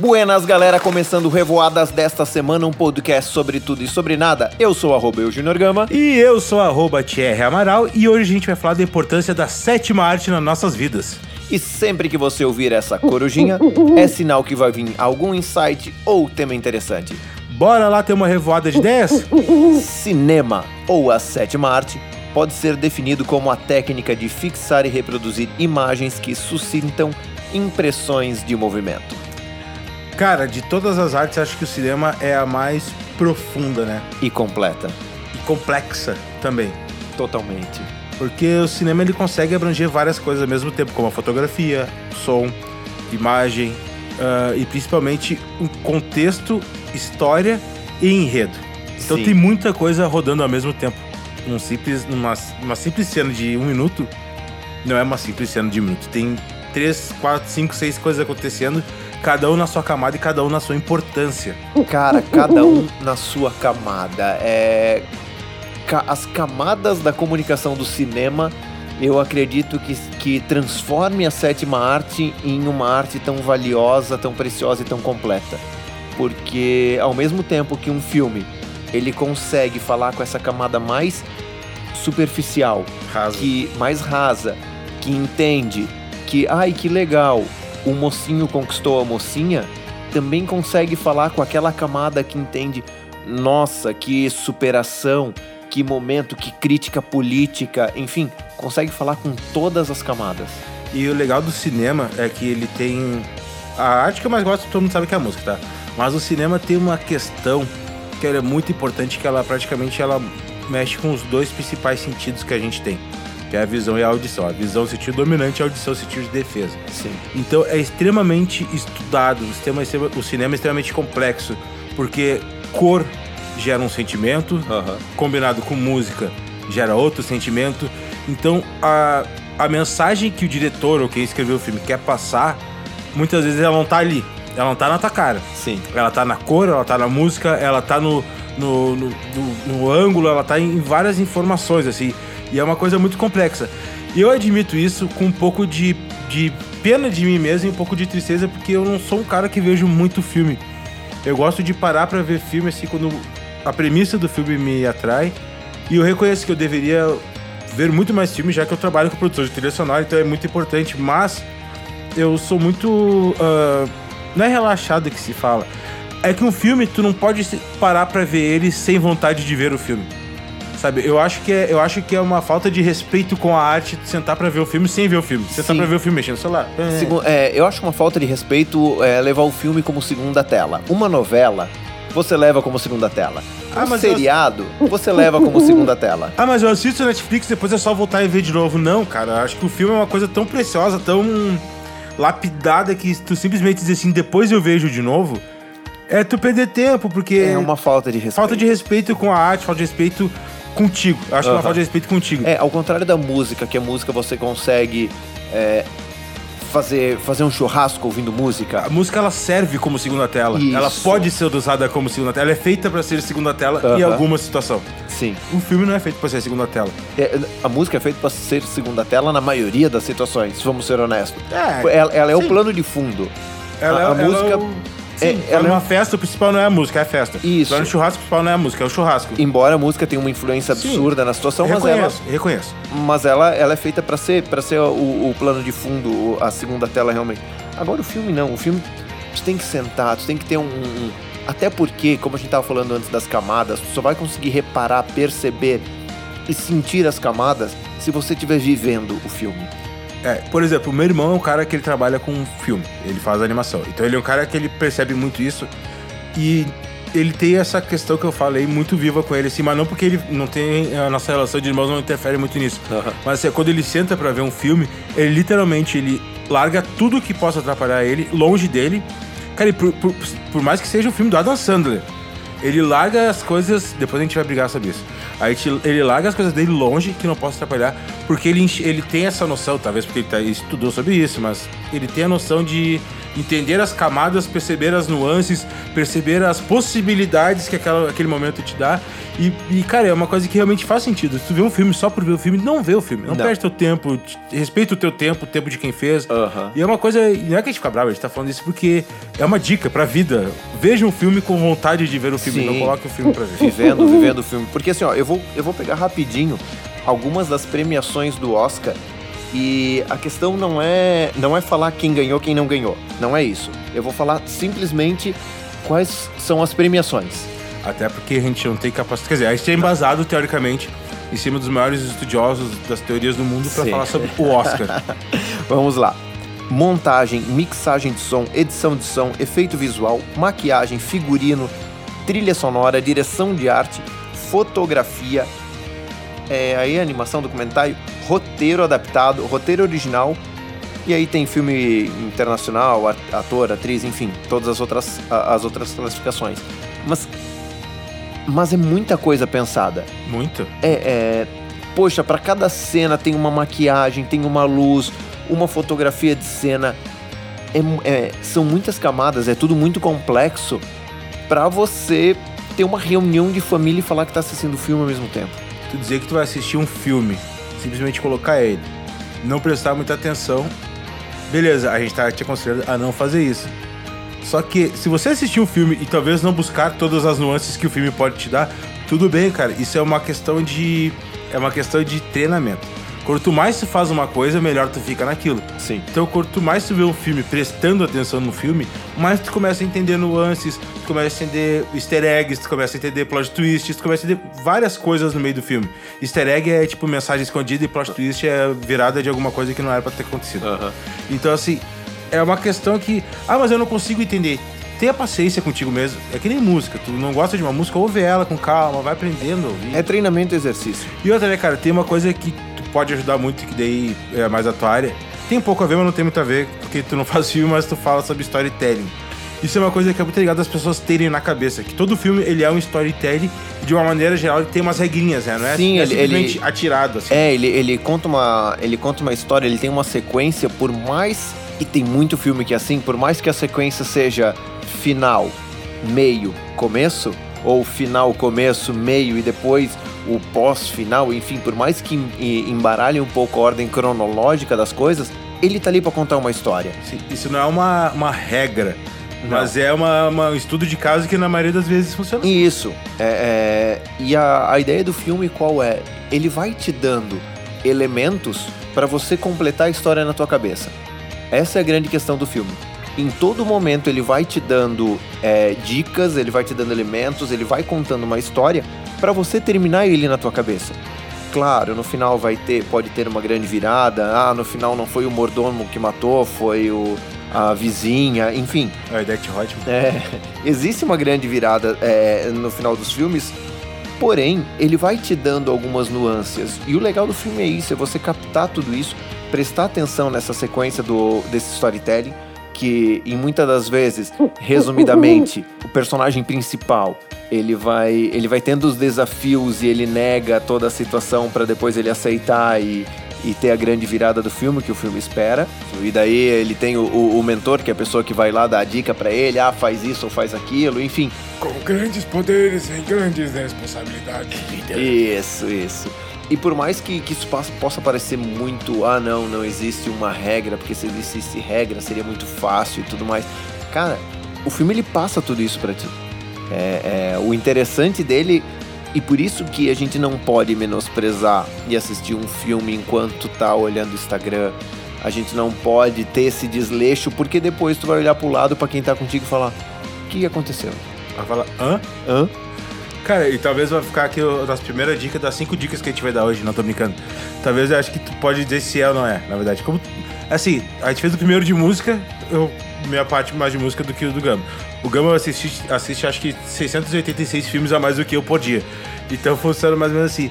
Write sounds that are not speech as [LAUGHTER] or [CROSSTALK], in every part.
Buenas, galera, começando Revoadas desta semana, um podcast sobre tudo e sobre nada. Eu sou arroba eu, Junior Gama. E eu sou arroba Thierry Amaral e hoje a gente vai falar da importância da sétima arte nas nossas vidas. E sempre que você ouvir essa corujinha, é sinal que vai vir algum insight ou tema interessante. Bora lá ter uma revoada de ideias? Cinema, ou a sétima arte, pode ser definido como a técnica de fixar e reproduzir imagens que suscitam impressões de movimento. Cara, de todas as artes, acho que o cinema é a mais profunda, né? E completa. E complexa também. Totalmente. Porque o cinema ele consegue abranger várias coisas ao mesmo tempo, como a fotografia, som, imagem uh, e principalmente um contexto, história e enredo. Então Sim. tem muita coisa rodando ao mesmo tempo. Num simples, numa, uma simples cena de um minuto não é uma simples cena de um minuto. Tem três, quatro, cinco, seis coisas acontecendo, cada um na sua camada e cada um na sua importância. Cara, cada um na sua camada. É. As camadas da comunicação do cinema, eu acredito que, que transforme a sétima arte em uma arte tão valiosa, tão preciosa e tão completa. Porque ao mesmo tempo que um filme ele consegue falar com essa camada mais superficial, Raso. que mais rasa, que entende que, ai que legal, o mocinho conquistou a mocinha, também consegue falar com aquela camada que entende, nossa, que superação, que momento, que crítica política, enfim, consegue falar com todas as camadas. E o legal do cinema é que ele tem. A arte que eu mais gosto, todo mundo sabe que é a música, tá? Mas o cinema tem uma questão que é muito importante, que ela praticamente ela mexe com os dois principais sentidos que a gente tem. Que é a visão e a audição. A visão é o sentido dominante e a audição é o sentido de defesa. Sim. Então é extremamente estudado, o, sistema, é o cinema é extremamente complexo, porque cor gera um sentimento, combinado com música gera outro sentimento. Então a, a mensagem que o diretor ou quem escreveu o filme quer passar, muitas vezes ela não tá ali, ela não tá na tua cara. Sim. Ela tá na cor, ela tá na música, ela tá no, no, no, no- no ângulo, ela tá em várias informações, assim. E é uma coisa muito complexa. E eu admito isso com um pouco de, de pena de mim mesmo e um pouco de tristeza, porque eu não sou um cara que vejo muito filme. Eu gosto de parar pra ver filme, assim, quando a premissa do filme me atrai. E eu reconheço que eu deveria ver muito mais filmes, já que eu trabalho com produção de trilha sonora, então é muito importante. Mas eu sou muito. ah, não é relaxado que se fala. É que um filme, tu não pode parar pra ver ele sem vontade de ver o filme. Sabe, eu acho que é, eu acho que é uma falta de respeito com a arte sentar pra ver o filme sem ver o filme. Sentar Sim. pra ver o filme mexendo no celular. É. Segu- é, eu acho uma falta de respeito é, levar o filme como segunda tela. Uma novela, você leva como segunda tela. Ah, um mas eu- seriado, você leva como segunda tela. Ah, mas eu assisto Netflix, depois é só voltar e ver de novo. Não, cara, eu acho que o filme é uma coisa tão preciosa, tão lapidada que tu simplesmente dizer assim, depois eu vejo de novo, é tu perder tempo, porque É uma falta de respeito. falta de respeito com a arte, falta de respeito contigo. Eu acho que é uma falta de respeito contigo. É, ao contrário da música, que a música você consegue é, fazer, fazer um churrasco ouvindo música. A música ela serve como segunda tela. Isso. Ela pode ser usada como segunda tela. Ela é feita pra ser segunda tela em Aham. alguma situação. Sim. O filme não é feito pra ser segunda tela. É, a música é feita para ser segunda tela na maioria das situações, vamos ser honestos. É, Ela, ela é o plano de fundo. Ela, a- a ela música- É o... Sim, é- ela é numa um- festa, o principal não é a música, é a festa. Isso. Lá no churrasco, o principal não é a música, é o churrasco. Embora a música tenha uma influência Sim. absurda na situação, mas ela, reconheço, mas ela, ela é feita para ser, pra ser o, o plano de fundo, a segunda tela realmente. Agora o filme não, o filme tu tem que sentar, tu tem que ter um, um- até porque, como a gente tava falando antes das camadas, tu só vai conseguir reparar, perceber e sentir as camadas se você estiver vivendo o filme. É, por exemplo, o meu irmão é um cara que ele trabalha com filme, ele faz animação. Então ele é um cara que ele percebe muito isso e ele tem essa questão que eu falei muito viva com ele, assim, mas não porque ele não tem. A nossa relação de irmãos não interfere muito nisso. Aham. Mas assim, quando ele senta pra ver um filme, ele literalmente ele larga tudo que possa atrapalhar ele, longe dele. Cara, e por, por, por mais que seja um filme do Adam Sandler, ele larga as coisas. Depois a gente vai brigar sobre isso. Aí ele larga as coisas dele longe, que não possa atrapalhar, porque ele, ele tem essa noção, talvez porque ele tá- estudou sobre isso, mas ele tem a noção de entender as camadas, perceber as nuances, perceber as possibilidades que aquela, aquele momento te dá. E, e, cara, é uma coisa que realmente faz sentido. Se tu vê um filme só por ver o filme, não vê o filme. Não, Não. perde teu tempo, te- respeita o teu tempo, o tempo de quem fez. E é uma coisa. Não é que a gente fica bravo, a gente tá falando isso porque é uma dica pra vida. Veja um filme com vontade de ver o filme, Sim. não coloque o filme pra ver. Vivendo, vivendo o filme. Porque assim, ó, eu vou, eu vou pegar rapidinho algumas das premiações do Oscar. E a questão não é, não é falar quem ganhou, quem não ganhou. Não é isso. Eu vou falar simplesmente quais são as premiações. Até porque a gente não tem capacidade. Quer dizer, a gente é embasado, teoricamente, em cima dos maiores estudiosos das teorias do mundo Sim. falar sobre o Oscar. [LAUGHS] Vamos lá. Montagem, mixagem de som, edição de som, efeito visual, maquiagem, figurino, trilha sonora, direção de arte, fotografia, é, aí animação, documentário, roteiro adaptado, roteiro original, e aí tem filme internacional, ator, atriz, enfim, todas as outras, as outras classificações. Mas, mas é muita coisa pensada. Muito. É, é, poxa, para cada cena tem uma maquiagem, tem uma luz, uma fotografia de cena. É é, são muitas camadas, é tudo muito complexo pra você ter uma reunião de família e falar que tá assistindo o filme ao mesmo tempo. Tu dizer que tu vai assistir um filme, simplesmente colocar ele, não prestar muita atenção, beleza, a gente tá te aconselhando a não fazer isso. Só que se você assistir um filme e talvez não buscar todas as nuances que o filme pode te dar, tudo bem, cara. Isso é uma questão de é uma questão de treinamento. Quanto mais tu faz uma coisa, melhor tu fica naquilo. Sim. Então, quanto mais tu vê um filme prestando atenção no filme, mais tu começa a entender nuances, tu começa a entender easter eggs, tu começa a entender plot twists, tu começa a entender várias coisas no meio do filme. Easter egg é tipo mensagem escondida e plot twist é virada de alguma coisa que não era pra ter acontecido. Então, assim, é uma questão que. Ah, mas eu não consigo entender. Tenha paciência contigo mesmo. É que nem música. Tu não gosta de uma música, ouve ela com calma, vai aprendendo a ouvir. É treinamento e exercício. E outra, né, cara, tem uma coisa que tu pode ajudar muito, que daí é mais a tua área. Tem pouco a ver, mas não tem muito a ver, porque tu não [LAUGHS] faz filme, mas tu fala sobre storytelling. Isso é uma coisa que é muito ligado às pessoas terem na cabeça, que todo filme ele é um storytelling, e de uma maneira geral ele tem umas regrinhas, né? Não é, Sim, é ele- simplesmente ele- atirado, assim. É, ele, ele conta uma. Ele conta uma história, ele tem uma sequência, por mais. E tem muito filme que é assim, por mais que a sequência seja final, meio, começo, ou final, começo, meio e depois o pós-final, enfim, por mais que em- em- embaralhe um pouco a ordem cronológica das coisas, ele tá ali pra contar uma história. Isso não é uma, uma regra, Não. mas é uma, uma- um estudo de caso que na maioria das vezes funciona. Isso. É, é, e a, a ideia do filme qual é? Ele vai te dando elementos para você completar a história na tua cabeça. Essa é a grande questão do filme. Em todo momento ele vai te dando é, dicas, ele vai te dando elementos, ele vai contando uma história para você terminar ele na tua cabeça. Claro, no final vai ter, pode ter uma grande virada. Ah, no final não foi o mordomo que matou, foi o, a vizinha, enfim. É, Death Hotman. É, [LAUGHS] existe uma grande virada é, no final dos filmes, porém, ele vai te dando algumas nuances. E o legal do filme é isso, é você captar tudo isso, prestar atenção nessa sequência do, desse storytelling, que em muitas das vezes, [LAUGHS] resumidamente, o personagem principal, ele vai, ele vai tendo os desafios e ele nega toda a situação para depois ele aceitar e, e ter a grande virada do filme que o filme espera. E daí ele tem o, o- o mentor, que é a pessoa que vai lá dar a dica para ele, ah, faz isso ou faz aquilo, enfim. Com grandes poderes e grandes responsabilidades. Isso, isso. E por mais que, que isso possa, parecer muito, ah não, não existe uma regra, porque se existisse regra seria muito fácil e tudo mais. Cara, o filme ele passa tudo isso pra ti. É, é, o interessante dele, e por isso que a gente não pode menosprezar e assistir um filme enquanto tá olhando o Instagram. A gente não pode ter esse desleixo, porque depois tu vai olhar pro lado pra quem tá contigo e falar: o que aconteceu? Vai falar, hã? Hã? Cara, e talvez vai ficar aqui das primeiras dicas, das cinco dicas que a gente vai dar hoje, não tô brincando. Talvez eu acho que tu pode dizer se é ou não é, na verdade. Como, assim, a gente fez o primeiro de música, eu, minha parte mais de música do que o do Gama. O Gama assiste, assiste acho que 686 filmes a mais do que eu por dia. Então funciona mais ou menos assim.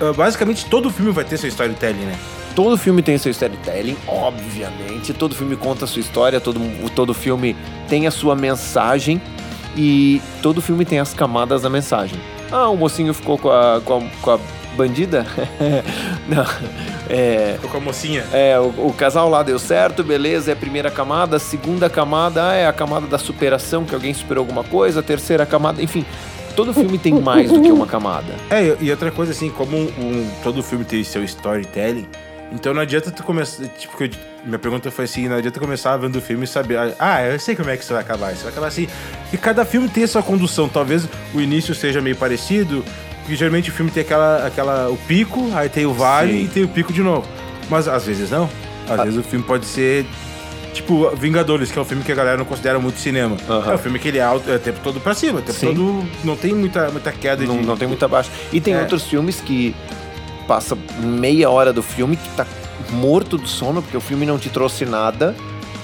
Ah, basicamente, todo filme vai ter seu storytelling, né? Todo filme tem seu storytelling, obviamente. Todo filme conta a sua história, todo, todo filme tem a sua mensagem e todo filme tem as camadas da mensagem. Ah, o mocinho ficou com a, com a, com a bandida? [LAUGHS] Não. É, Ficou com a mocinha. é, o, o casal lá deu certo, beleza, é a primeira camada. A segunda camada ah, é a camada da superação, que alguém superou alguma coisa. A terceira camada, enfim. Todo filme tem mais do que uma camada. É, e outra coisa assim, como um, um- todo filme tem seu storytelling, então não adianta tu começar. Tipo, que eu- minha pergunta foi assim: não adianta começar vendo o filme e saber. Ah, eu sei como é que isso vai acabar. Isso vai acabar assim. E cada filme tem a sua condução. Talvez o início seja meio parecido, porque geralmente o filme tem aquela, aquela, o pico, aí tem o vale Sim. e tem o pico de novo. Mas às vezes não. Às Ah. vezes o filme pode ser. Tipo, Vingadores, que é um filme que a galera não considera muito cinema. Aham. É um filme que ele é alto, é o tempo todo pra cima, o tempo Sim. todo não tem muita, muita queda Não, de. não tem muita baixa. E tem É. outros filmes que passa meia hora do filme que tá morto do sono, porque o filme não te trouxe nada.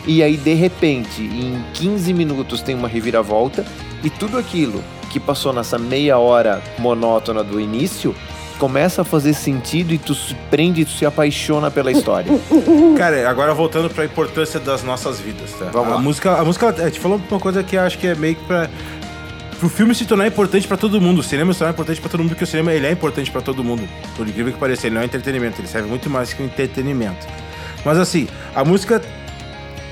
E aí, de repente, em 15 minutos tem uma reviravolta. E tudo aquilo que passou nessa meia hora monótona do início começa a fazer sentido e tu se prende e tu se apaixona pela história. [LAUGHS] Cara, agora voltando pra importância das nossas vidas, tá? Vamos a lá. música, a música, a gente falou uma coisa que acho que é meio que pra pro filme se tornar importante pra todo mundo, o cinema se tornar importante pra todo mundo, porque o cinema ele é importante pra todo mundo. Por incrível que pareça, ele não é entretenimento, ele serve muito mais que um entretenimento. Mas assim, a música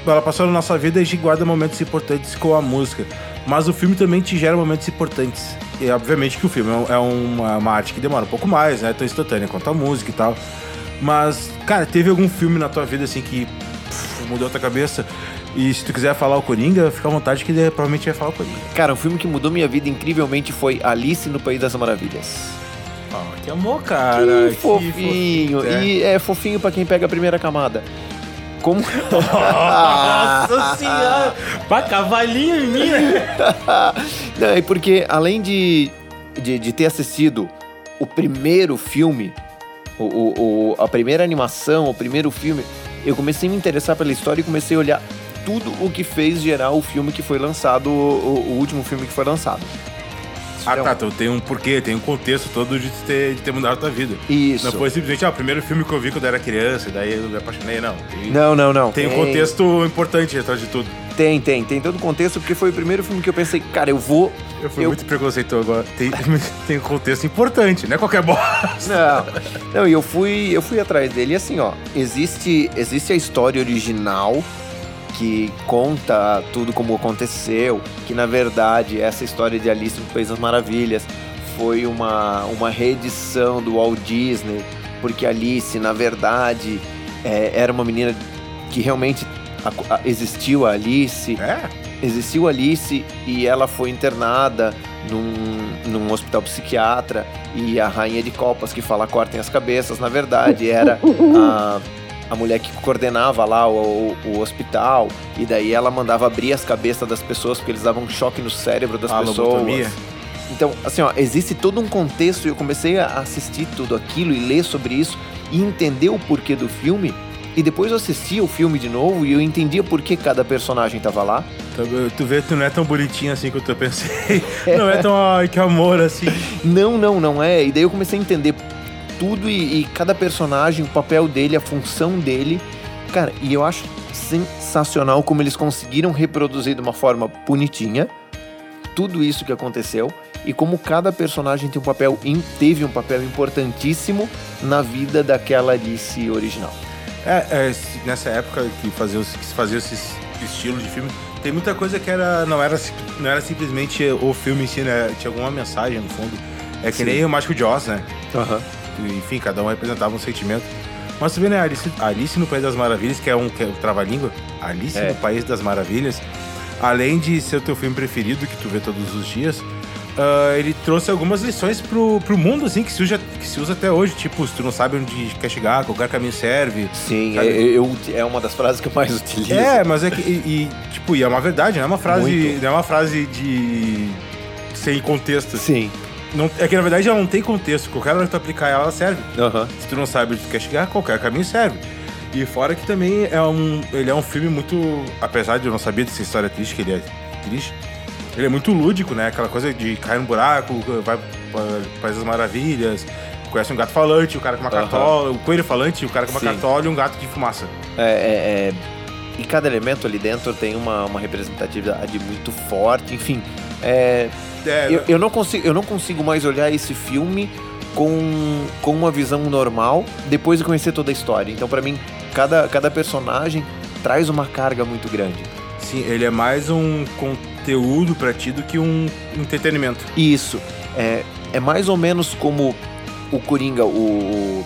ela passou na nossa vida e a gente guarda momentos importantes com a música. Mas o filme também te gera momentos importantes. E obviamente que o filme é é uma, uma arte que demora um pouco mais, né? Tão instantânea quanto a música e tal. Mas, cara, teve algum filme na tua vida assim que pff, mudou a tua cabeça? E se tu quiser falar o Coringa, fica à vontade que ele provavelmente vai falar o Coringa. Cara, um filme que mudou minha vida incrivelmente foi Alice no País das Maravilhas. Oh, que amor, cara. que fofinho. fofo- é. E é fofinho pra quem pega a primeira camada. Como. [LAUGHS] Nossa senhora! Pra cavalinho em mim, né? [LAUGHS] Não, é porque além de, de, de ter assistido o primeiro filme, o, o- o- a primeira animação, o primeiro filme, eu comecei a me interessar pela história e comecei a olhar tudo o que fez gerar o filme que foi lançado, o, o último filme que foi lançado. Ah, Então, tá. Então tem um porquê, tem um contexto todo de ter, de ter mudado a tua vida. Isso. Não foi simplesmente, ah, o primeiro filme que eu vi quando eu era criança, e daí eu me apaixonei, não. Tem, Não, não, não. tem um contexto importante atrás de tudo. Tem, tem. Tem todo o contexto, porque foi o primeiro filme que eu pensei, cara, eu vou. Eu fui Eu- muito preconceituoso agora. Tem, [LAUGHS] tem um contexto importante, não é qualquer bosta. Não, não, e eu fui, eu fui atrás dele. E assim, ó, existe, existe a história original que conta tudo como aconteceu, que na verdade essa história de Alice no País das Maravilhas foi uma, uma reedição do Walt Disney, porque Alice, na verdade, é, era uma menina que realmente a- a- existiu a Alice, É? existiu Alice e ela foi internada num, num hospital psiquiatra e a rainha de copas que fala cortem as cabeças, na verdade era [LAUGHS] a, a mulher que coordenava lá o, o hospital e daí ela mandava abrir as cabeças das pessoas porque eles davam um choque no cérebro das A pessoas. lobotomia. Então, assim, ó, existe todo um contexto e eu comecei a assistir tudo aquilo e ler sobre isso e entender o porquê do filme. E depois eu assisti o filme de novo e eu entendia por que cada personagem tava lá. Tu, tu vê, tu não é tão bonitinho assim quanto eu pensei. [LAUGHS] Não é tão, ai, que amor assim. Não, não, não é. E daí eu comecei a entender tudo e, e cada personagem, o papel dele, a função dele. Cara, e eu acho sensacional como eles conseguiram reproduzir de uma forma bonitinha tudo isso que aconteceu e como cada personagem tem um papel teve um papel importantíssimo na vida daquela Alice original. É, é, nessa época que, fazia, que se fazia esse estilo de filme, tem muita coisa que era não era, não era simplesmente o filme em si, né? Tinha alguma mensagem no fundo. É que Sim. nem o Mágico de Oz, né? Enfim, cada um representava um sentimento. Mas tu vê, né, Alice, Alice no País das Maravilhas, que é um, que é um trava-língua, Alice É. no País das Maravilhas, além de ser o teu filme preferido, que tu vê todos os dias, ah, ele trouxe algumas lições pro, pro mundo, assim, que se, usa, que se usa até hoje. Tipo, se tu não sabe onde quer chegar, qualquer caminho serve. Sim, Sabe? eu, eu- é uma das frases que eu mais utilizo. É, mas é que, e, e, tipo, e é uma verdade, não é uma frase, Muito. não é uma frase de... sem contexto. Sim. Não, é que, na verdade, ela não tem contexto. Qualquer hora que tu aplicar ela, ela serve. Aham. Se tu não sabe onde tu quer chegar, qualquer caminho serve. E fora que também é um. Ele é um filme muito. Apesar de eu não saber dessa história triste, que ele é triste, ele é muito lúdico, né? Aquela coisa de cair no buraco, vai País das Maravilhas, conhece um gato falante, o cara com uma cartola, o coelho falante, o cara com uma Sim. cartola e um gato de fumaça. É, é, é, e cada elemento ali dentro tem uma, uma representatividade muito forte, enfim. É, É, eu, eu não consigo, eu não consigo mais olhar esse filme com, com uma visão normal depois de conhecer toda a história. Então, pra mim, cada, cada personagem traz uma carga muito grande. Sim, ele é mais um conteúdo pra ti do que um entretenimento. Isso. É, é mais ou menos como o Coringa, o, o-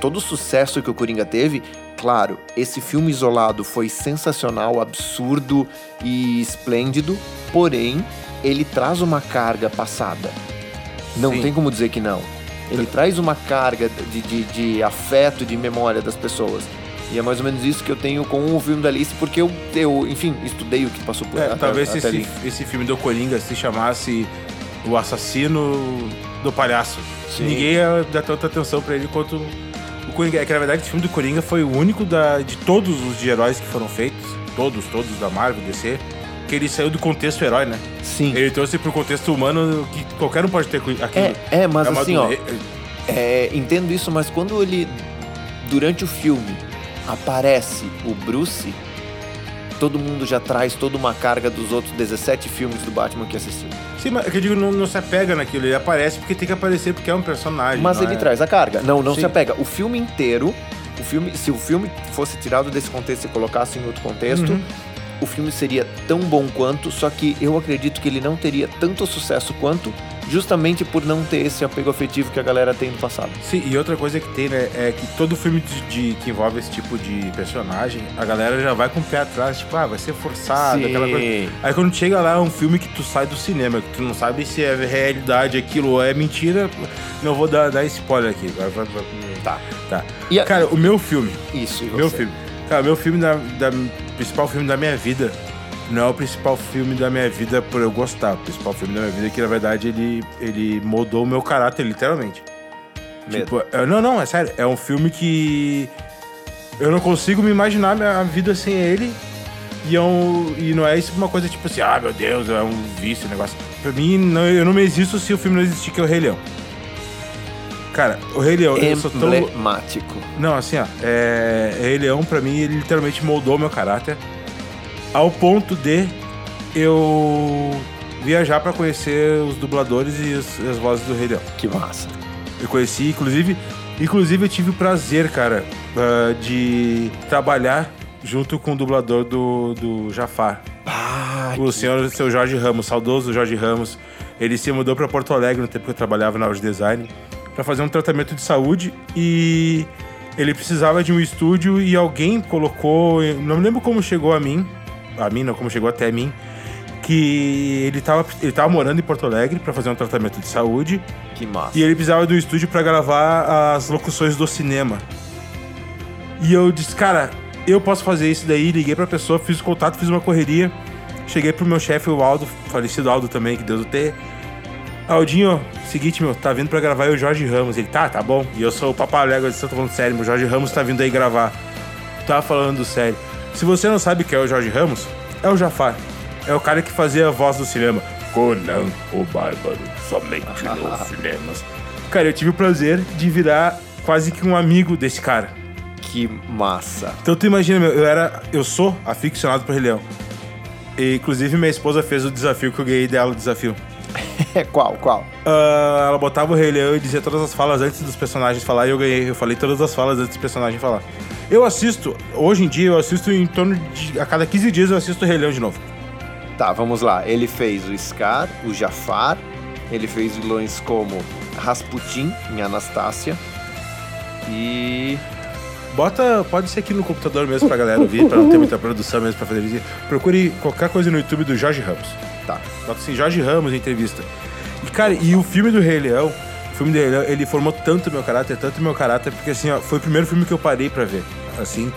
todo o sucesso que o Coringa teve. Claro, esse filme isolado foi sensacional, absurdo e esplêndido, porém, ele traz uma carga passada. Não Sim. tem como dizer que não. Ele traz uma carga de, de, de afeto, de memória das pessoas. E é mais ou menos isso que eu tenho com o filme da Alice, porque eu, eu enfim, estudei o que passou por É, até- talvez até esse, ali. esse filme do Coringa se chamasse O Assassino do Palhaço. Sim. Ninguém ia dar tanta atenção pra ele quanto o Coringa. É que na verdade esse filme do Coringa foi o único da, de todos os de heróis que foram feitos, todos, todos da Marvel, DC, que ele saiu do contexto herói, né? Sim. Ele trouxe pro contexto humano que qualquer um pode ter aquilo. É, é, mas É assim, ó. É, entendo isso, mas quando ele, durante o filme, aparece o Bruce, todo mundo já traz toda uma carga dos outros 17 filmes do Batman que assistiu. Sim, mas é que eu digo, não, não se apega naquilo. Ele aparece porque tem que aparecer, porque é um personagem. Mas ele é- traz a carga. Não, não Sim. se apega. O filme inteiro, o filme, se o filme fosse tirado desse contexto e colocasse em outro contexto, Uhum. O filme seria tão bom quanto, só que eu acredito que ele não teria tanto sucesso quanto, justamente por não ter esse apego afetivo que a galera tem no passado. Sim, e outra coisa que tem, né, é que todo filme de, de- que envolve esse tipo de personagem, a galera já vai com o pé atrás, tipo, ah, vai ser forçado, Sim. aquela coisa. Aí quando chega lá é um filme que tu sai do cinema, que tu não sabe se é realidade aquilo ou é mentira, não vou dar, dar spoiler aqui. Vai, vai, vai. Tá. Tá. A- Cara, o meu filme, Isso, meu filme. Cara, meu filme da, da principal filme da minha vida não é o principal filme da minha vida por eu gostar. O principal filme da minha vida é que, na verdade, ele, ele moldou o meu caráter, literalmente. Medo. Tipo, é- não, não, é sério. É um filme que eu não consigo me imaginar minha vida sem ele. E, é e não é isso uma coisa tipo assim, ah, meu Deus, é um vício, um negócio. Pra mim, não, eu não me existo se o filme não existir, que é o Rei Leão. Cara, o Rei Leão, eu sou tão... Emblemático. Não, assim, ó, é... Rei Leão, pra mim, ele literalmente moldou meu caráter ao ponto de eu viajar pra conhecer os dubladores e as, as vozes do Rei Leão. Que massa. Eu conheci, inclusive, inclusive eu tive o prazer, cara, ah, de trabalhar junto com o dublador do, do Jafar. Ah, O senhor, o seu Jorge Ramos, saudoso Jorge Ramos. Ele se mudou pra Porto Alegre no tempo que eu trabalhava na Audio Design pra fazer um tratamento de saúde e ele precisava de um estúdio e alguém colocou, não me lembro como chegou a mim, a mim não, como chegou até mim, que ele tava, ele tava morando em Porto Alegre pra fazer um tratamento de saúde que massa. e ele precisava do estúdio pra gravar as locuções do cinema. E eu disse, cara, eu posso fazer isso daí. Liguei pra pessoa, fiz o contato, fiz uma correria. Cheguei pro meu chefe, o Aldo, falecido Aldo também, que Deus o tenha. Aldinho, seguinte, meu, tá vindo pra gravar o Jorge Ramos. Ele, tá, tá bom. E eu sou o Papalégua, eu eu tô falando sério, meu Jorge Ramos tá vindo aí gravar. Tava falando sério. Se você não sabe quem é o Jorge Ramos, é o Jafar. É o cara que fazia a voz do cinema. Conan, o Bárbaro, somente [LAUGHS] nos cinemas. Cara, eu tive o prazer de virar quase que um amigo desse cara. Que massa. Então tu imagina, meu, eu era. Eu sou aficionado por Rei Leão. E, inclusive, minha esposa fez o desafio que eu ganhei dela, o desafio. [LAUGHS] qual, qual? Ah, ela botava o Rei Leão e dizia todas as falas antes dos personagens falar e eu ganhei. Eu falei todas as falas antes dos personagens falar. Eu assisto, hoje em dia, eu assisto em torno de. A cada 15 dias eu assisto o Rei Leão de novo. Tá, vamos lá. Ele fez o Scar, o Jafar, ele fez vilões como Rasputin em Anastácia e. Bota, pode ser aqui no computador mesmo pra galera ouvir, pra não ter muita produção mesmo pra fazer vídeo. Procure qualquer coisa no YouTube do Jorge Ramos. Tá. Bota assim, Jorge Ramos, entrevista. E, cara, e o filme do Rei Leão, o filme do Rei Leão, ele formou tanto meu caráter, tanto meu caráter, porque assim, ó, foi o primeiro filme que eu parei pra ver, assim.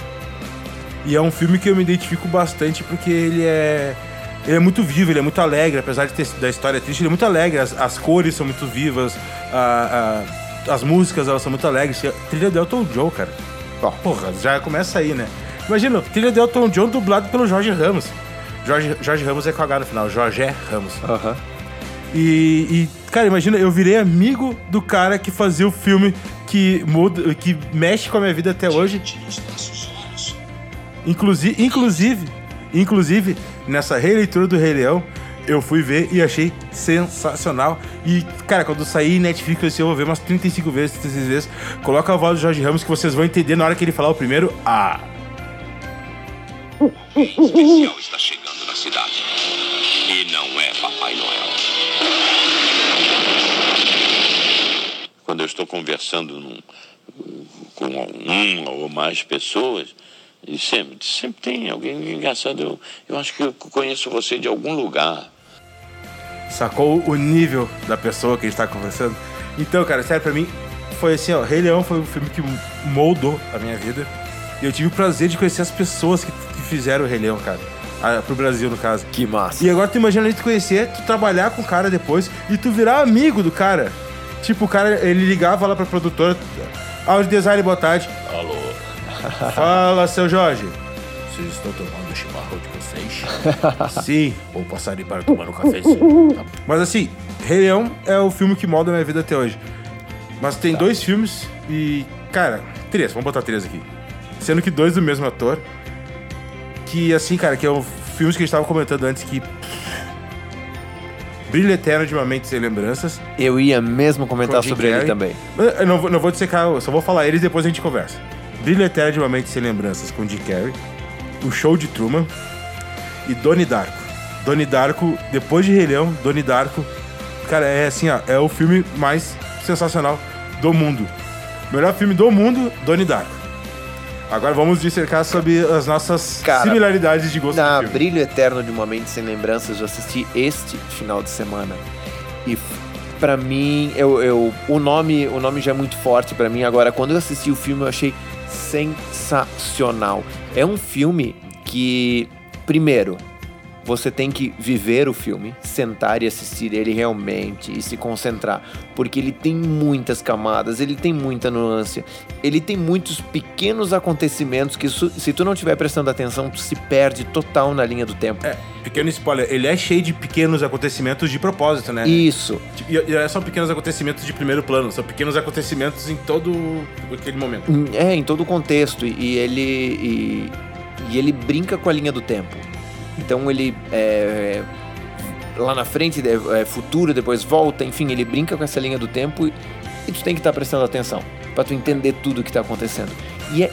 E é um filme que eu me identifico bastante porque ele é. Ele é muito vivo, ele é muito alegre, apesar de ter da história triste, ele é muito alegre, as, as cores são muito vivas, a- a- as músicas elas são muito alegres. Trilha do Elton John, cara. Ó, Porra, já começa aí, né? Imagina, trilha de Elton John dublado pelo Jorge Ramos. Jorge, Jorge Ramos é com H no final, Jorge Ramos. Aham. E, e, cara, imagina, eu virei amigo do cara que fazia o filme que muda, que mexe com a minha vida até hoje. Inclusive, inclusive, inclusive, nessa releitura do Rei Leão, eu fui ver e achei sensacional. E, cara, quando eu sair Netflix, eu, eu vou ver umas 35 vezes, 36 vezes. Coloca a voz do Jorge Ramos que vocês vão entender na hora que ele falar o primeiro Ah. Especial está chegando na cidade. E não é Papai Noel. Quando eu estou conversando num- com uma ou mais pessoas, e sempre, sempre tem alguém engraçado. Eu, eu acho que eu conheço você de algum lugar. Sacou o nível da pessoa que a gente tá conversando? Então, cara, sério, pra mim, foi assim, ó. Rei Leão foi um filme que moldou a minha vida. E eu tive o prazer de conhecer as pessoas que fizeram o Rei Leão, cara. Ah, pro Brasil, no caso. Que massa. E agora tu imagina a gente conhecer, tu trabalhar com o cara depois e tu virar amigo do cara. Tipo, o cara, ele ligava lá pra produtora. Áudio design, boa tarde. Alô? [LAUGHS] Fala, seu Jorge. Vocês estão tomando o chimarrão de vocês? [LAUGHS] Sim. Vou passar ali para tomar um cafezinho. Tá? Mas assim, Rei Leão é o filme que molda a minha vida até hoje. Mas tem dois filmes e, cara, três, vamos botar três aqui. Sendo que dois do mesmo ator. Que, assim, cara, que é o filmes que a gente tava comentando antes que. Brilho Eterno de uma Mente Sem Lembranças. Eu ia mesmo comentar Com sobre ele também. Eu não, vou- não vou dissecar, eu só vou falar eles e depois a gente conversa. Brilho Eterno de uma Mente Sem Lembranças com Jim Carrey. O Show de Truman. E Donnie Darko. Donnie Darko, depois de Rei Leão, Donnie Darko. Cara, é assim, ó, é o filme mais sensacional do mundo. Melhor filme do mundo, Donnie Darko. Agora vamos dissecar sobre as nossas Cara, similaridades de gosto Na filme. Brilho Eterno de uma Mente Sem Lembranças, eu assisti este final de semana. E pra mim, eu, eu, o, nome, o nome já é muito forte pra mim. Agora, quando eu assisti o filme, eu achei sensacional. É um filme que, primeiro, você tem que viver o filme, sentar e assistir ele realmente e se concentrar, porque ele tem muitas camadas, ele tem muita nuance, ele tem muitos pequenos acontecimentos que se tu não estiver prestando atenção, tu se perde total na linha do tempo. É, pequeno spoiler, ele é cheio de pequenos acontecimentos de propósito, né? Isso. E, e não são pequenos acontecimentos de primeiro plano, são pequenos acontecimentos em todo aquele momento. É, em todo o contexto. E ele. E, e ele brinca com a linha do tempo. Então ele. é, lá na frente, é, é futuro, depois volta, enfim, ele brinca com essa linha do tempo e, e tu tem que estar prestando atenção pra tu entender tudo o que tá acontecendo. E é.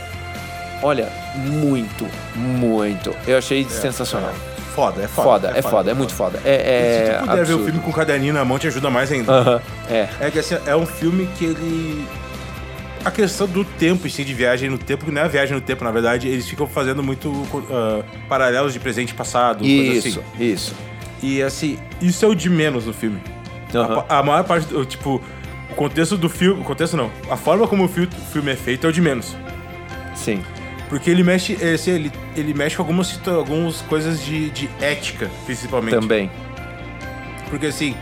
Olha, muito, muito. Eu achei sensacional. Foda, é Foda, é foda, é muito foda. É, é Se tu puder ver o absurdo. filme com o caderninho na mão, te ajuda mais ainda. Aham, é. É que assim, é um filme que ele. A questão do tempo, sim, de viagem no tempo, que não é viagem no tempo, na verdade, eles ficam fazendo muito ah, paralelos de presente e passado, coisa Isso, assim. isso. E assim, isso é o de menos no filme. Aham. A, a maior parte, do, tipo, o contexto do filme. O contexto não. A forma como o fi- o filme é feito é o de menos. Sim. Porque ele mexe, é, assim, ele, ele mexe com algumas, algumas coisas de, de ética, principalmente. Também. Porque assim.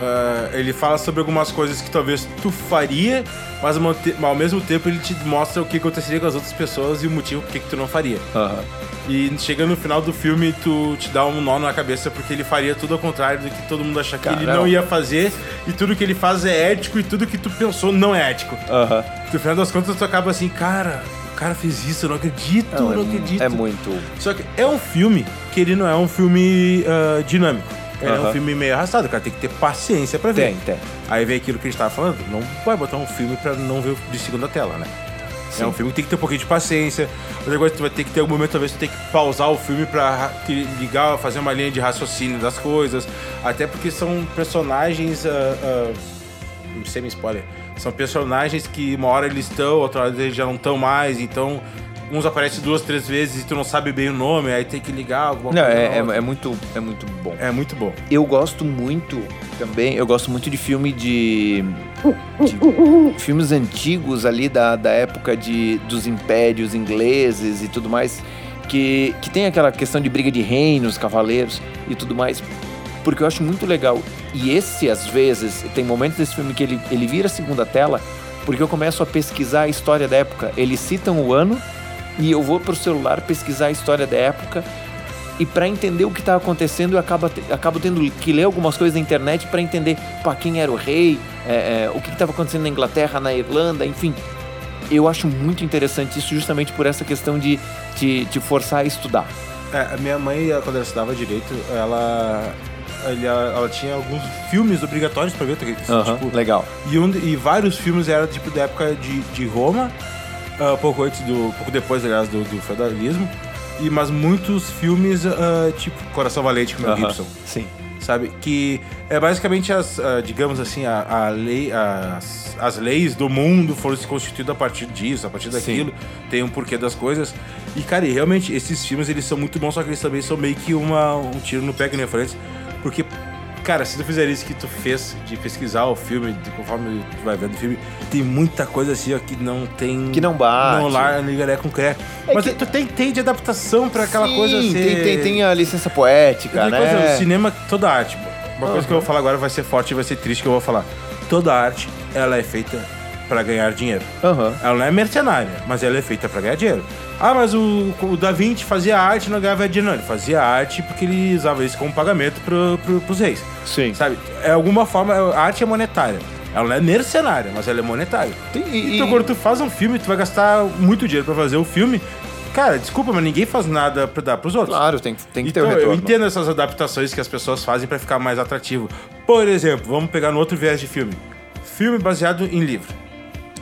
Ah, ele fala sobre algumas coisas que talvez tu faria, mas ao mesmo tempo ele te mostra o que aconteceria com as outras pessoas e o motivo por que que tu não faria. Aham. E chega no final do filme, tu te dá um nó na cabeça porque ele faria tudo ao contrário do que todo mundo acha que ele Caramba. não ia fazer, e tudo que ele faz é ético e tudo que tu pensou não é ético. Aham. No final das contas, tu acaba assim, cara, o cara fez isso, eu não acredito, Não, eu não é, acredito. é muito. Só que é um filme que ele não é um filme ah, dinâmico. Ele é um Aham. filme meio arrastado, cara. Tem que ter paciência pra ver. Tem, tem. Aí vem aquilo que a gente tava falando. Não vai botar um filme pra não ver de segunda tela, né? É um filme que tem que ter um pouquinho de paciência. Outra coisa, tu vai ter que ter um momento, talvez, tu tem que pausar o filme pra ra- ligar, fazer uma linha de raciocínio das coisas. Até porque são personagens. ah, ah, sem me spoiler. São personagens que uma hora eles estão, outra hora eles já não estão mais. Então, uns aparecem duas, três vezes e tu não sabe bem o nome, aí tem que ligar alguma Não, coisa. é, é, é muito, é muito bom. É muito bom. Eu gosto muito também, eu gosto muito de filme de, de filmes antigos ali da, da época de, dos impérios ingleses e tudo mais, que, que tem aquela questão de briga de reinos, cavaleiros e tudo mais, porque eu acho muito legal. E esse, às vezes, tem momentos desse filme que ele, ele vira segunda tela, porque eu começo a pesquisar a história da época. Eles citam o ano e eu vou pro celular pesquisar a história da época e para entender o que tá acontecendo eu acabo, acabo tendo que ler algumas coisas na internet para entender pá, quem era o rei, é, é, o que estava acontecendo na Inglaterra, na Irlanda, enfim. Eu acho muito interessante isso justamente por essa questão de te, forçar a estudar. É, a minha mãe, quando ela estudava direito, ela, ela, ela tinha alguns filmes obrigatórios pra ver, tá? Aham, Tipo, legal. e, um, e vários filmes eram tipo da época de, de Roma, ah, pouco antes do. pouco depois, aliás, do, do feudalismo. E, mas muitos filmes, ah, tipo Coração Valente com o Mel Gibson. Sim. Sabe? Que é basicamente as, ah, digamos assim, a, a lei, as, as leis do mundo foram se constituídas a partir disso, a partir daquilo. Tem um porquê das coisas. E, cara, e realmente, esses filmes, eles são muito bons, só que eles também são meio que uma, um tiro no pé, que nem eu falei antes. Porque, cara, se tu fizer isso que tu fez, de pesquisar o filme, de, conforme tu vai vendo o filme, tem muita coisa assim, ó, que não tem... Que não bate. Não lá, ligaré com cré. É Mas que- tu tem, tem de adaptação pra aquela Sim, coisa ser... tem, tem, tem a licença poética, Tem né? coisa, o cinema, toda arte. Uma coisa que eu vou falar agora vai ser forte e vai ser triste que eu vou falar. Toda arte, ela é feita pra ganhar dinheiro. Aham. Ela não é mercenária, mas ela é feita pra ganhar dinheiro. Ah, mas o, o Da Vinci fazia arte e não ganhava dinheiro. Não, ele fazia arte porque ele usava isso como pagamento pro, pro, pros reis. Sim. Sabe? É alguma forma, a arte é monetária. Ela não é mercenária, mas ela é monetária. E- Então, quando tu faz um filme, tu vai gastar muito dinheiro pra fazer o filme. Cara, desculpa, mas ninguém faz nada pra dar pros outros. Claro, tem, tem que ter Então, o retorno. eu entendo essas adaptações que as pessoas fazem pra ficar mais atrativo. Por exemplo, vamos pegar no outro viés de filme. Filme baseado em livro.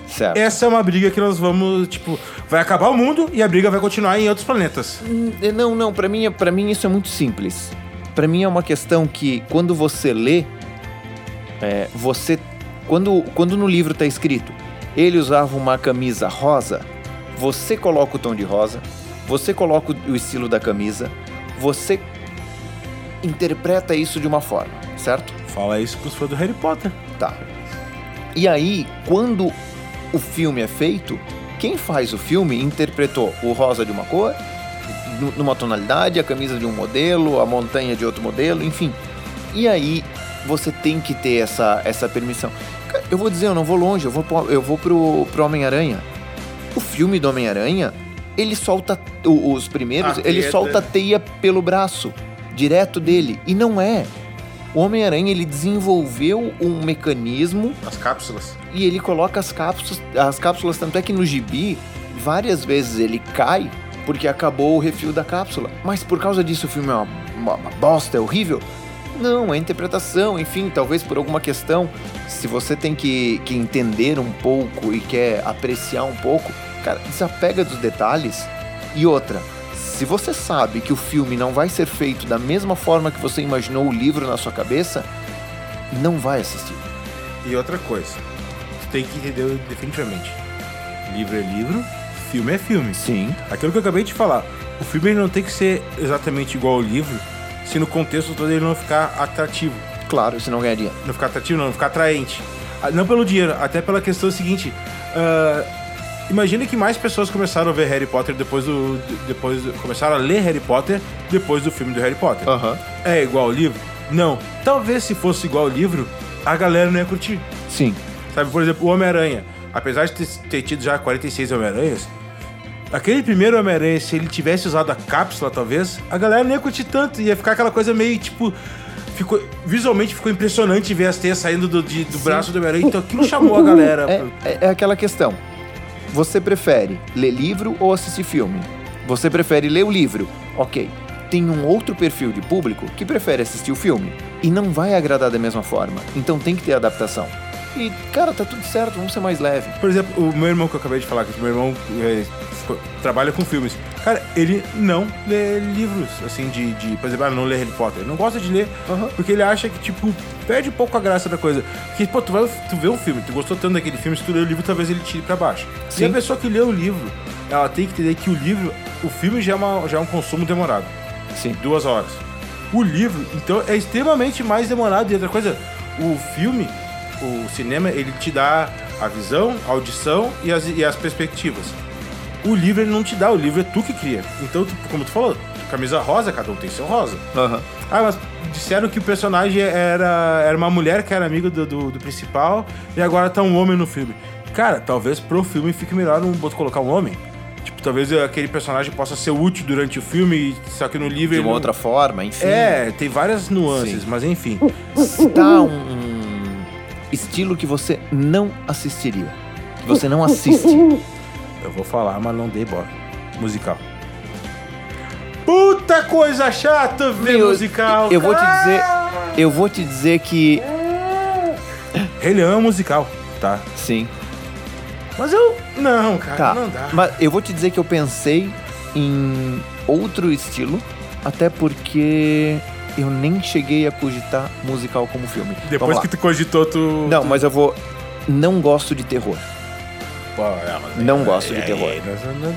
Certo. Essa é uma briga que nós vamos, tipo, vai acabar o mundo e a briga vai continuar em outros planetas. Hum, Não, não, pra mim, pra mim isso é muito simples. Pra mim é uma questão que quando você lê, é, você quando, quando no livro tá escrito, ele usava uma camisa rosa, você coloca o tom de rosa, você coloca o- o estilo da camisa, você interpreta isso de uma forma, certo? Fala isso pros fãs do Harry Potter. Tá. E aí, quando o filme é feito, quem faz o filme interpretou o rosa de uma cor, nu- numa tonalidade, a camisa de um modelo, a montanha de outro modelo, enfim. E aí, você tem que ter essa, essa permissão. Eu vou dizer, eu não vou longe, eu vou, pro- eu vou pro, pro Homem-Aranha. O filme do Homem-Aranha, ele solta. Os primeiros, A ele teia solta a teia pelo braço, direto dele. E não é. O Homem-Aranha ele desenvolveu um mecanismo As cápsulas. e ele coloca as cápsulas, as cápsulas tanto é que no gibi várias vezes ele cai porque acabou o refil da cápsula. Mas por causa disso o filme é uma, uma- uma bosta, é horrível? Não, é interpretação, enfim, talvez por alguma questão. Se você tem que, que entender um pouco e quer apreciar um pouco, cara, desapega dos detalhes. E outra, se você sabe que o filme não vai ser feito da mesma forma que você imaginou o livro na sua cabeça, não vai assistir. E outra coisa, tu tem que entender definitivamente. Livro é livro, filme é filme. Sim. Aquilo que eu acabei de falar, o filme não tem que ser exatamente igual ao livro, se no contexto todo ele não ficar atrativo. Claro, se não ganhar dinheiro. Não ficar atrativo, não, não ficar atraente. Ah, Não pelo dinheiro, até pela questão seguinte. ah, imagine que mais pessoas começaram a ver Harry Potter depois do. depois começaram a ler Harry Potter depois do filme do Harry Potter. Aham. É igual ao livro? Não. Talvez se fosse igual ao livro, a galera não ia curtir. Sim. Sabe, por exemplo, o Homem-Aranha. Apesar de ter, ter tido já 46 Homem-Aranhas, aquele primeiro Homem-Aranha, se ele tivesse usado a cápsula, talvez, a galera não ia curtir tanto. Ia ficar aquela coisa meio tipo. Ficou, visualmente ficou impressionante ver as teias saindo do, de- do braço do Homem-Aranha. Então aquilo chamou a galera. É, é, é aquela questão. Você prefere ler livro ou assistir filme? Você prefere ler o livro? Ok. Tem um outro perfil de público que prefere assistir o filme. E não vai agradar da mesma forma. Então tem que ter adaptação. E, cara, tá tudo certo, vamos ser mais leve. Por exemplo, o meu irmão que eu acabei de falar, que o meu irmão é, trabalha com filmes. Cara, ele não lê livros, assim, de, de por exemplo, ah, não lê Harry Potter. Ele não gosta de ler, Aham. porque ele acha que, tipo, perde um pouco a graça da coisa. Porque, pô, tu, vai, tu vê um filme, tu gostou tanto daquele filme, se tu lê o livro, talvez ele tire pra baixo. E Sim. a pessoa que lê o livro, ela tem que entender que o livro, o filme já é, uma, já é um consumo demorado. Sim. Duas horas. O livro, então, é extremamente mais demorado. E outra coisa, o filme, o cinema, ele te dá a visão, a audição e as, e as perspectivas. O livro, ele não te dá, o livro é tu que cria. Então, tu- como tu falou, camisa rosa, cada um tem seu rosa. Aham. Ah, mas disseram que o personagem era, era uma mulher que era amiga do, do, do principal e agora tá um homem no filme. Cara, talvez pro filme fique melhor um, botar- colocar um homem. Tipo, talvez aquele personagem possa ser útil durante o filme, só que no livro De uma não- outra forma, enfim. É, tem várias nuances, Sim. mas enfim. Dá um, um estilo que você não assistiria. Que você não assiste. Eu vou falar, mas não dei bola. Musical. Puta coisa chata ver Meu, musical. Eu vou te dizer, eu vou te dizer que Rei Leão é um musical, tá? sim, Mas eu. Não, cara, tá. não dá. Mas eu vou te dizer que eu pensei em outro estilo, até porque eu nem cheguei a cogitar musical como filme. Depois que tu cogitou, tu. Não, mas eu vou não gosto de terror. Pô, é, mas- Não gosto de é, terror. é, não- não-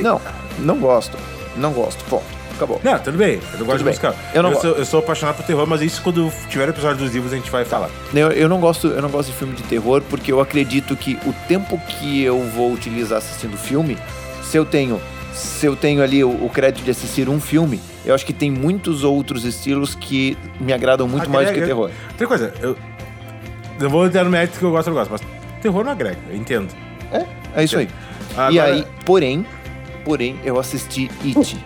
Não, não gosto. Não gosto. Ponto. Acabou. Não, tudo bem. Eu não gosto de bem. musical. Eu não sou, eu sou apaixonado por terror, mas isso quando tiver episódio dos livros a gente vai falar. Eu, eu não gosto, eu não gosto de filme de terror porque eu acredito que o tempo que eu vou utilizar assistindo filme, se eu tenho, se eu tenho ali o, o crédito de assistir um filme, eu acho que tem muitos outros estilos que me agradam muito mais do que Agrega- terror. Outra coisa, eu. Eu vou dar no mérito que eu gosto, eu gosto, mas terror não agrega, eu entendo. É, é isso aí. E Agora- aí, porém, porém, eu assisti It.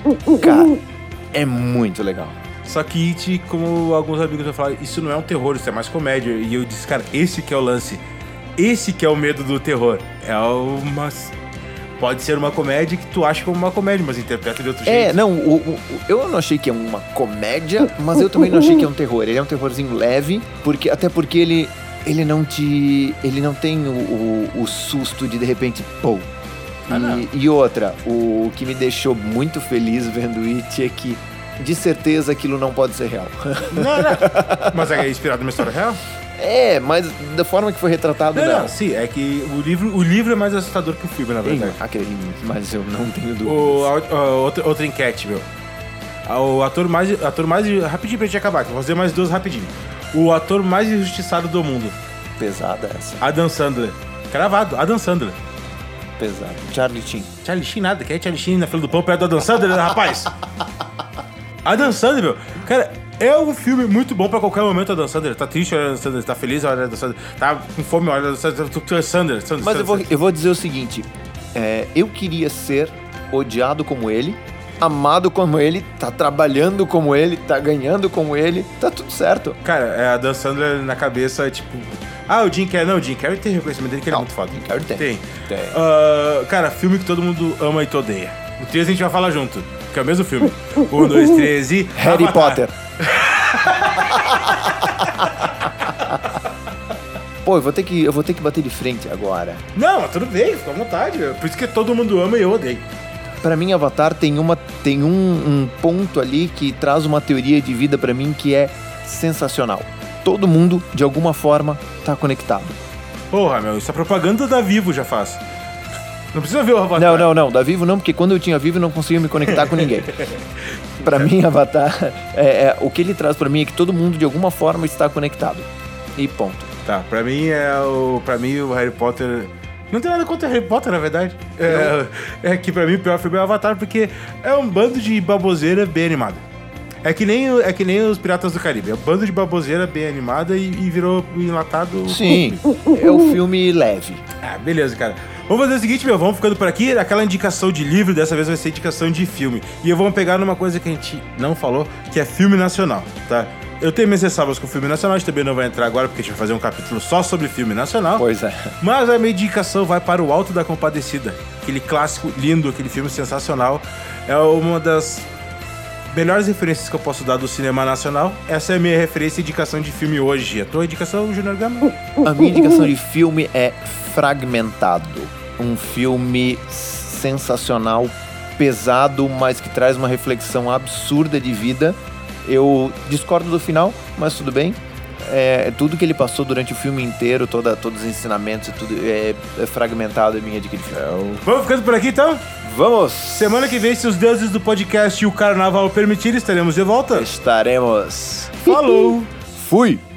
Cara, é muito legal. Só que It, como alguns amigos já falaram, isso não é um terror, isso é mais comédia. E eu disse, cara, esse que é o lance. Esse que é o medo do terror. É uma. Pode ser uma comédia que tu acha como uma comédia, mas interpreta de outro É, jeito. não, o- o- o- eu não achei que é uma comédia, mas eu também não achei que é um terror. Ele é um terrorzinho leve, porque até porque ele ele não te ele não tem o, o- o susto de de repente, pô. Ah. E, e outra, o que me deixou muito feliz vendo It é que de certeza aquilo não pode ser real. Não, não. [LAUGHS] Mas é inspirado numa história real? é, mas da forma que foi retratado, Não, não. não, sim, é que o livro, o livro é mais assustador que o filme, na verdade. Aquele- mas eu não tenho dúvida. O, a- a- outra, outra enquete, meu. O ator mais. Ator mais. Rapidinho pra gente acabar, vou fazer mais duas rapidinho. O ator mais injustiçado do mundo. Pesada essa. Adam Sandler. Cravado, Adam Sandler. Pesada. Charlie Chin. Charlie Sheen nada, que é Charlie Sheen na fila do pão perto do Adam Sandler, rapaz? Adam Sandler, meu. Cara, é um filme muito bom pra qualquer momento, Adam Sandler. Tá triste, olha Adam Sandler. Tá feliz, olha Adam Sandler. Tá com fome, olha Adam Sandler. Tu é Sandler, Sandler. Mas eu vou, Sandler. eu vou dizer o seguinte: é, eu queria ser odiado como ele, amado como ele, tá trabalhando como ele, tá ganhando como ele, tá tudo certo. Cara, é Adam Sandler na cabeça, tipo... Ah, o Jim Carrey. Não, o Jim Carrey tem reconhecimento dele que ele é Não, muito foda. Jim Carrey tem. Tem. Tem. Ah, cara, filme que todo mundo ama e odeia. O 3 a gente vai falar junto, que é o mesmo filme. Um, dois, três e... [LAUGHS] Harry Avatar. Potter. [LAUGHS] Pô, eu vou, ter que, eu vou ter que bater de frente agora. Não, tudo bem, fica à vontade. Por isso que todo mundo ama e eu odeio. Pra mim, Avatar tem, uma, tem um, um ponto ali que traz uma teoria de vida pra mim que é sensacional. Todo mundo, de alguma forma, tá conectado. Porra, meu, isso é propaganda da Vivo já faz. Não precisa ver o Avatar. Não, não, não. Da Vivo não, porque quando eu tinha Vivo eu não conseguia me conectar com ninguém. [LAUGHS] Pra mim, Avatar, é, é- o que ele traz pra mim é que todo mundo de alguma forma está conectado. E ponto. Tá, pra mim é o. Pra mim o Harry Potter. Não tem nada contra Harry Potter, na verdade. É, é que pra mim o pior filme é o Avatar, porque é um bando de baboseira bem animada. É que nem, é que nem os Piratas do Caribe. É um bando de baboseira bem animada e, e virou enlatado. Sim, [LAUGHS] é o filme leve. Ah, beleza, cara. Vamos fazer o seguinte, meu, vamos ficando por aqui. Aquela indicação de livro, dessa vez vai ser indicação de filme. E eu vou pegar numa coisa que a gente não falou, que é filme nacional, tá? Eu tenho minhas ressalvas com o filme nacional, a gente também não vai entrar agora, porque a gente vai fazer um capítulo só sobre filme nacional. Pois é. Mas a minha indicação vai para o Alto da Compadecida. Aquele clássico lindo, aquele filme sensacional. É uma das melhores referências que eu posso dar do cinema nacional. Essa é a minha referência e indicação de filme hoje. A tua indicação, Junior Gama? A minha indicação de filme é Fragmentado. Um filme sensacional, pesado, mas que traz uma reflexão absurda de vida. Eu discordo do final, mas tudo bem. É, tudo que ele passou durante o filme inteiro, toda, todos os ensinamentos e tudo é, é fragmentado a minha dica de filme. Vamos ficando por aqui então? Vamos! Semana que vem, se os deuses do podcast e o carnaval permitirem, estaremos de volta. Estaremos. Falou! Fui!